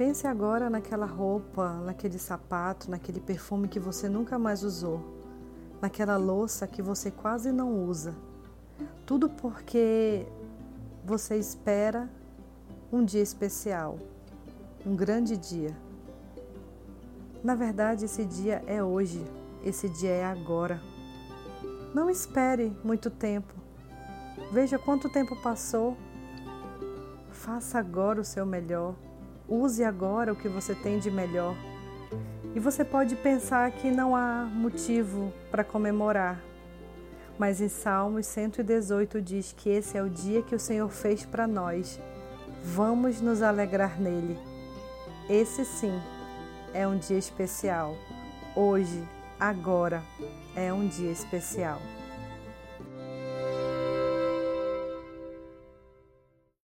Pense agora naquela roupa, naquele sapato, naquele perfume que você nunca mais usou, naquela louça que você quase não usa. Tudo porque você espera um dia especial, um grande dia. Na verdade, esse dia é hoje, esse dia é agora. Não espere muito tempo. Veja quanto tempo passou. Faça agora o seu melhor. Use agora o que você tem de melhor. E você pode pensar que não há motivo para comemorar, mas em Salmos 118 diz que esse é o dia que o Senhor fez para nós. Vamos nos alegrar nele. Esse sim é um dia especial. Hoje, agora, é um dia especial.